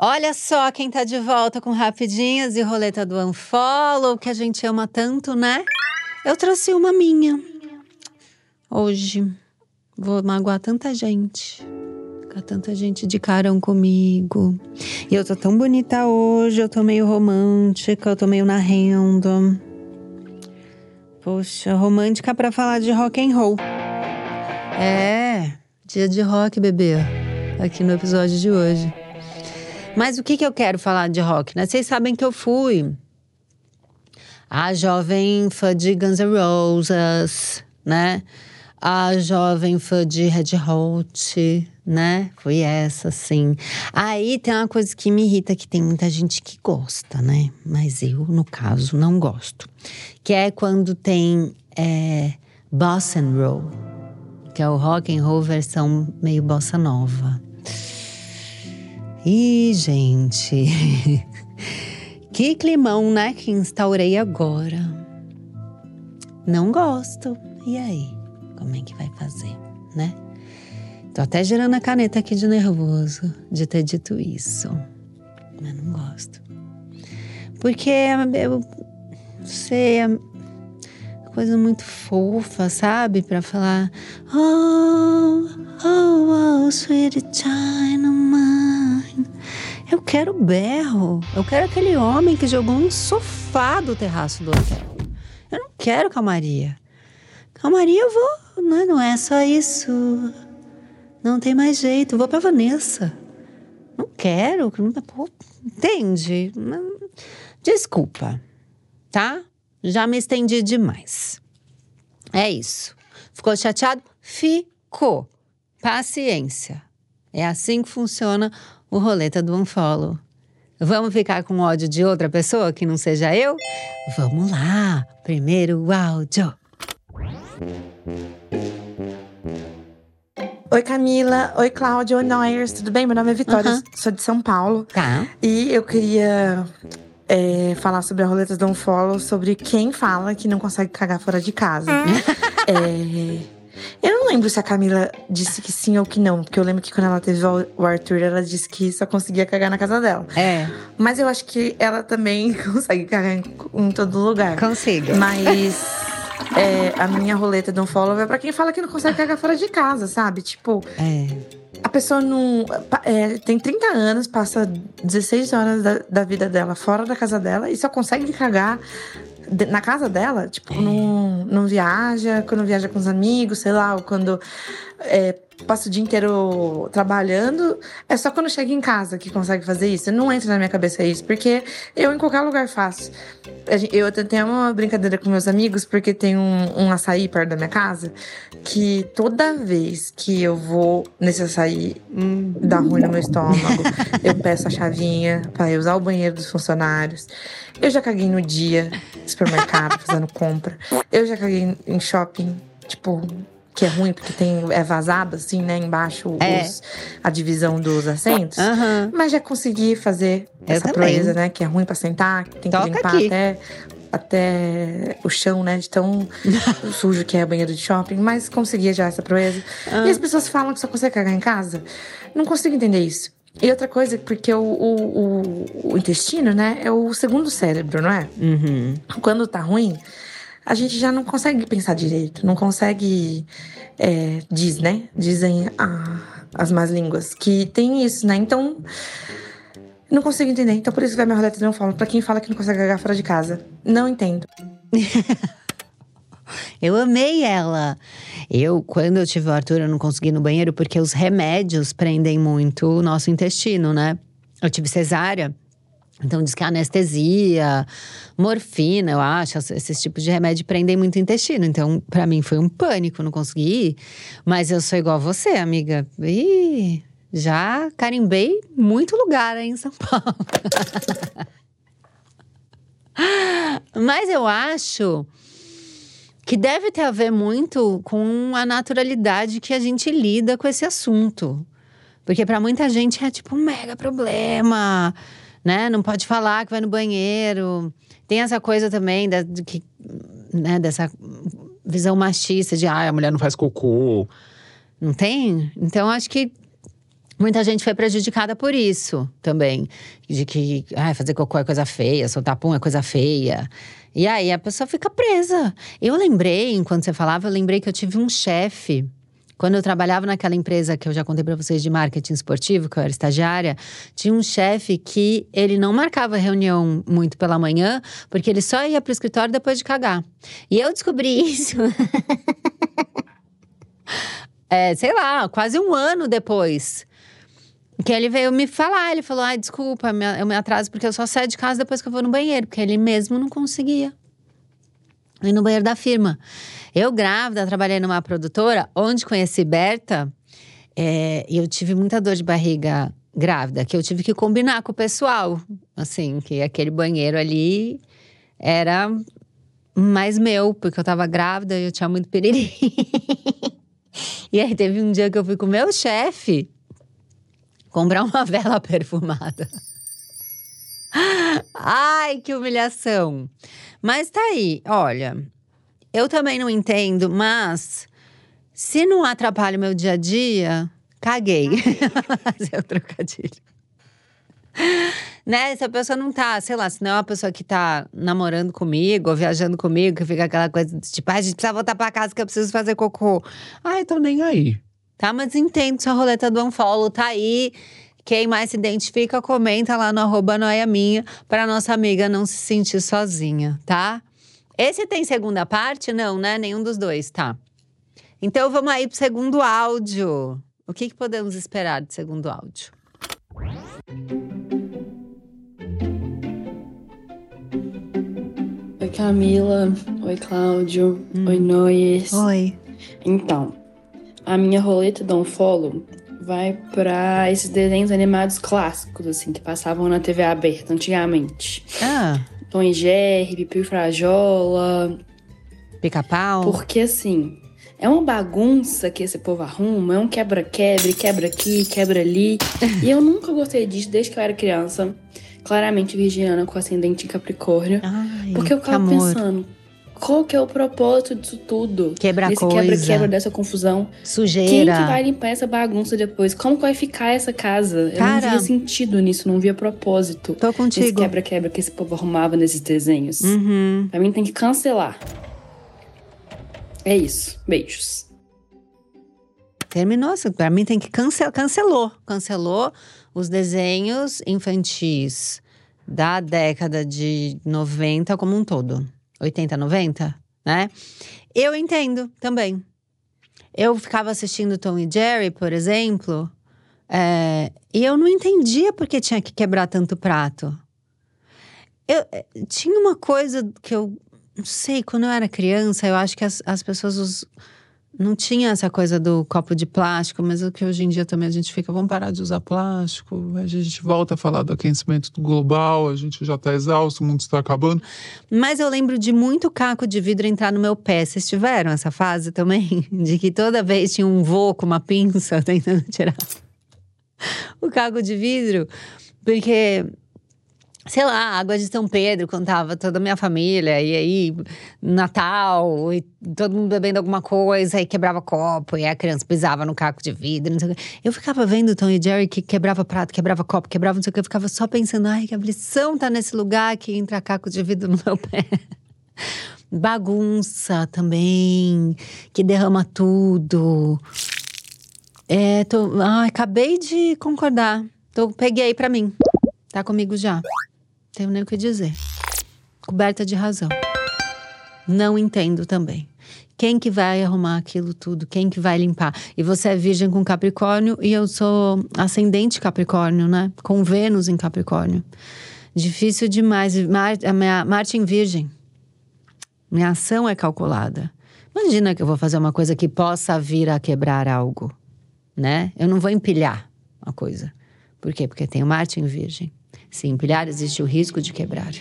Olha só quem tá de volta com Rapidinhas e Roleta do Unfollow, que a gente ama tanto, né? Eu trouxe uma minha. Hoje. Vou magoar tanta gente. Ficar tanta gente de carão comigo. E eu tô tão bonita hoje, eu tô meio romântica, eu tô meio na renda. Poxa, romântica para falar de rock and roll. É, dia de rock, bebê. Aqui no episódio de hoje. Mas o que, que eu quero falar de rock, né? Vocês sabem que eu fui a jovem fã de Guns N' Roses, né? A jovem fã de Red Hot, né? Foi essa, sim. Aí tem uma coisa que me irrita, que tem muita gente que gosta, né? Mas eu, no caso, não gosto. Que é quando tem é, bossa roll, que é o rock and roll versão meio bossa nova. Gente, que climão, né, que instaurei agora. Não gosto. E aí, como é que vai fazer, né? Tô até girando a caneta aqui de nervoso de ter dito isso. Mas não gosto. Porque eu sei, é coisa muito fofa, sabe? Para falar, oh, oh, oh, sweet China. Eu quero berro. Eu quero aquele homem que jogou um sofá do terraço do hotel. Eu não quero calmaria. Calmaria eu vou, não é, não é só isso. Não tem mais jeito. Vou pra Vanessa. Não quero. Pô, entende? Desculpa, tá? Já me estendi demais. É isso. Ficou chateado? Ficou. Paciência. É assim que funciona o roleta do unfollow. Vamos ficar com ódio de outra pessoa que não seja eu? Vamos lá. Primeiro o áudio. Oi, Camila. Oi, Cláudia. Oi, Noyers. Tudo bem? Meu nome é Vitória, Uhum. sou de São Paulo. Tá. E eu queria é, falar sobre a roleta do Unfollow, sobre quem fala que não consegue cagar fora de casa. É, eu não lembro se a Camila disse que sim ou que não, porque eu lembro que quando ela teve o Arthur, ela disse que só conseguia cagar na casa dela. É, Mas eu acho que ela também consegue cagar em, em todo lugar. consiga. Mas é, a minha roleta do Unfollow é pra quem fala que não consegue cagar fora de casa, sabe? Tipo, É. a pessoa não. é, tem 30 anos, passa 16 horas da, da vida dela fora da casa dela e só consegue cagar de- na casa dela. Tipo, não, não viaja, quando viaja com os amigos, sei lá, ou quando é, passa o dia inteiro trabalhando. É só quando chega em casa que consegue fazer isso. Não entra na minha cabeça isso, porque eu em qualquer lugar faço. Eu até tenho uma brincadeira com meus amigos, porque tem um, um açaí perto da minha casa, que toda vez que eu vou nesse açaí hum, dá ruim no meu estômago, eu peço a chavinha eu usar o banheiro dos funcionários. Eu já caguei no dia, supermercado, fazendo compra. Eu já caguei em shopping, tipo, que é ruim porque tem, é vazado assim, né, embaixo É. os- a divisão dos assentos. Aham. Mas já consegui fazer Eu essa também. proeza, né? Que é ruim pra sentar, que tem que Toca limpar aqui. até, até o chão, né? De tão sujo que é banheiro de shopping. Mas consegui já essa proeza. Ah. E as pessoas falam que só consegue cagar em casa. Não consigo entender isso. E outra coisa, porque o, o, o- o intestino, né? É o segundo cérebro, não é? Uhum. Quando tá ruim, a gente já não consegue pensar direito, não consegue. é, diz, né? Dizem ah, as más línguas que tem isso, né? Então. Não consigo entender. Então, por isso que vai minha roleta não fala. Pra quem fala que não consegue cagar fora de casa. Não entendo. Eu amei ela. Eu, quando eu tive o Arthur, eu não consegui ir no banheiro porque os remédios prendem muito o nosso intestino, né? Eu tive cesárea. Então diz que a anestesia, morfina, eu acho, esses tipos de remédio prendem muito o intestino. Então, pra mim foi um pânico, não consegui ir. Mas eu sou igual a você, amiga. Ih, já carimbei muito lugar aí em São Paulo. Mas eu acho que deve ter a ver muito com a naturalidade que a gente lida com esse assunto. Porque para muita gente é tipo um mega problema, né? Não pode falar que vai no banheiro. Tem essa coisa também da, de que, né, dessa visão machista de ah, a mulher não faz cocô. Não tem? Então acho que Muita gente foi prejudicada por isso também. De que ah, fazer cocô é coisa feia, soltar pum é coisa feia. E aí a pessoa fica presa. Eu lembrei, enquanto você falava, eu lembrei que eu tive um chefe. Quando eu trabalhava naquela empresa que eu já contei para vocês de marketing esportivo, que eu era estagiária, tinha um chefe que ele não marcava reunião muito pela manhã, porque ele só ia pro escritório depois de cagar. E eu descobri isso. é, sei lá, quase um ano depois. Que ele veio me falar, ele falou: ai, desculpa, eu me atraso porque eu só saio de casa depois que eu vou no banheiro, porque ele mesmo não conseguia ir no banheiro da firma. Eu, grávida, trabalhei numa produtora onde conheci Berta é, e eu tive muita dor de barriga grávida, que eu tive que combinar com o pessoal, assim, que aquele banheiro ali era mais meu, porque eu tava grávida e eu tinha muito piriri. e aí teve um dia que eu fui com o meu chefe comprar uma vela perfumada. Ai, que humilhação. Mas tá aí, olha. Eu também não entendo, mas se não atrapalha o meu dia a dia, caguei. Fazer o trocadilho. Né? Se a pessoa não tá, sei lá, se não é uma pessoa que tá namorando comigo ou viajando comigo, que fica aquela coisa tipo, ah, a gente precisa voltar pra casa que eu preciso fazer cocô. Ai, tô nem aí. Tá, mas entendo sua roleta do unfollow tá aí. Quem mais se identifica, comenta lá no arroba noia minha pra nossa amiga não se sentir sozinha, tá? Esse tem segunda parte? Não, né? Nenhum dos dois, tá. Então vamos aí pro segundo áudio. O que, que podemos esperar de segundo áudio? Oi, Camila. Oi, Cláudio. Hum. Oi, Noyes. Oi. Então, a minha roleta do follow vai para esses desenhos animados clássicos, assim, que passavam na TV aberta antigamente. Ah. Tom e Jerry, Pipi Frajola. Pica-pau. Porque, assim, é uma bagunça que esse povo arruma, é um quebra-quebra, quebra aqui, quebra ali. e eu nunca gostei disso desde que eu era criança. Claramente virginiana com ascendente em Capricórnio. Ai, porque eu ficava pensando, qual que é o propósito disso tudo? Quebra Desse coisa. quebra-quebra dessa confusão. Sujeira. Quem que vai limpar essa bagunça depois? Como que vai ficar essa casa? Eu Cara, não via sentido nisso, não via propósito. Tô contigo. Esse quebra-quebra que esse povo arrumava nesses desenhos. Uhum. Pra mim tem que cancelar. É isso. Beijos. Terminou. Pra mim tem que cancelar. Cancelou. Cancelou os desenhos infantis da década de 90 como um todo. 80, 90, né? Eu entendo também. Eu ficava assistindo Tom e Jerry, por exemplo, é, e eu não entendia por que tinha que quebrar tanto prato. Eu, tinha uma coisa que eu não sei, quando eu era criança, eu acho que as, as pessoas os, não tinha essa coisa do copo de plástico, mas o que hoje em dia também a gente fica, vamos parar de usar plástico, a gente volta a falar do aquecimento global, a gente já está exausto, o mundo está acabando. Mas eu lembro de muito caco de vidro entrar no meu pé. Vocês tiveram essa fase também? De que toda vez tinha um vô com uma pinça tentando tirar o caco de vidro? Porque sei lá, água de São Pedro, quando tava toda a minha família, e aí Natal, e todo mundo bebendo alguma coisa, e quebrava copo, e a criança pisava no caco de vidro, não sei o. Eu ficava vendo Tom e Jerry que quebrava prato, quebrava copo, quebrava não sei o que, eu ficava só pensando, ai, que aflição tá nesse lugar que entra caco de vidro no meu pé. Bagunça também, que derrama tudo. É, tô, ai, acabei de concordar. Tô, peguei para mim. Tá comigo já tenho nem o que dizer. Coberta de razão. Não entendo também. Quem que vai arrumar aquilo tudo? Quem que vai limpar? E você é virgem com Capricórnio e eu sou ascendente Capricórnio, né? Com Vênus em Capricórnio. Difícil demais. Mar, a minha, Marte em Virgem. Minha ação é calculada. Imagina que eu vou fazer uma coisa que possa vir a quebrar algo, né? Eu não vou empilhar uma coisa. Por quê? Porque tenho Marte em Virgem. Se empilhar, existe o risco de quebrar.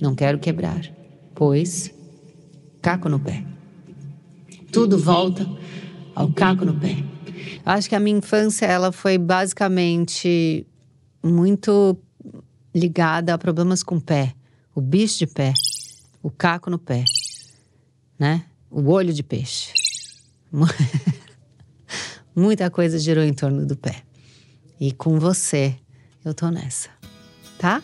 Não quero quebrar, pois caco no pé. Tudo volta ao caco no pé. Acho que a minha infância ela foi basicamente muito ligada a problemas com o pé, o bicho de pé, o caco no pé, né? O olho de peixe. Muita coisa girou em torno do pé. E com você, eu tô nessa. Tá?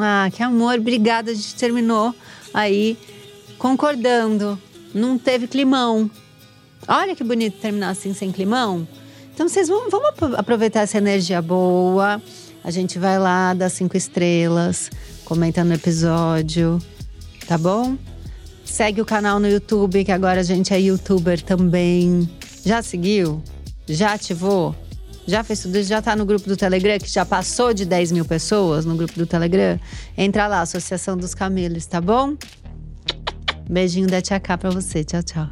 Ah, que amor, obrigada. A gente terminou aí concordando. Não teve climão. Olha que bonito terminar assim sem climão. Então vocês vão, aproveitar essa energia boa. A gente vai lá, dá cinco estrelas, comenta no episódio, tá bom? Segue o canal no YouTube, que agora a gente é youtuber também. Já seguiu? Já ativou? Já fez tudo isso? Já tá no grupo do Telegram, que já passou de 10 mil pessoas no grupo do Telegram? Entra lá, Associação dos Camelos, tá bom? Beijinho da Tia K pra você. Tchau, tchau.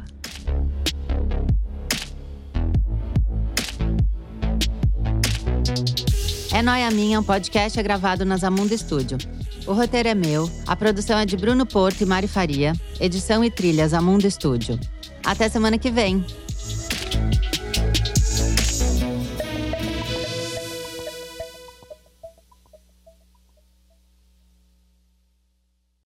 É Noia Minha, um podcast é gravado na Zamunda Studio. O roteiro é meu, a produção é de Bruno Porto e Mari Faria, edição e trilhas Zamunda Studio. Até semana que vem!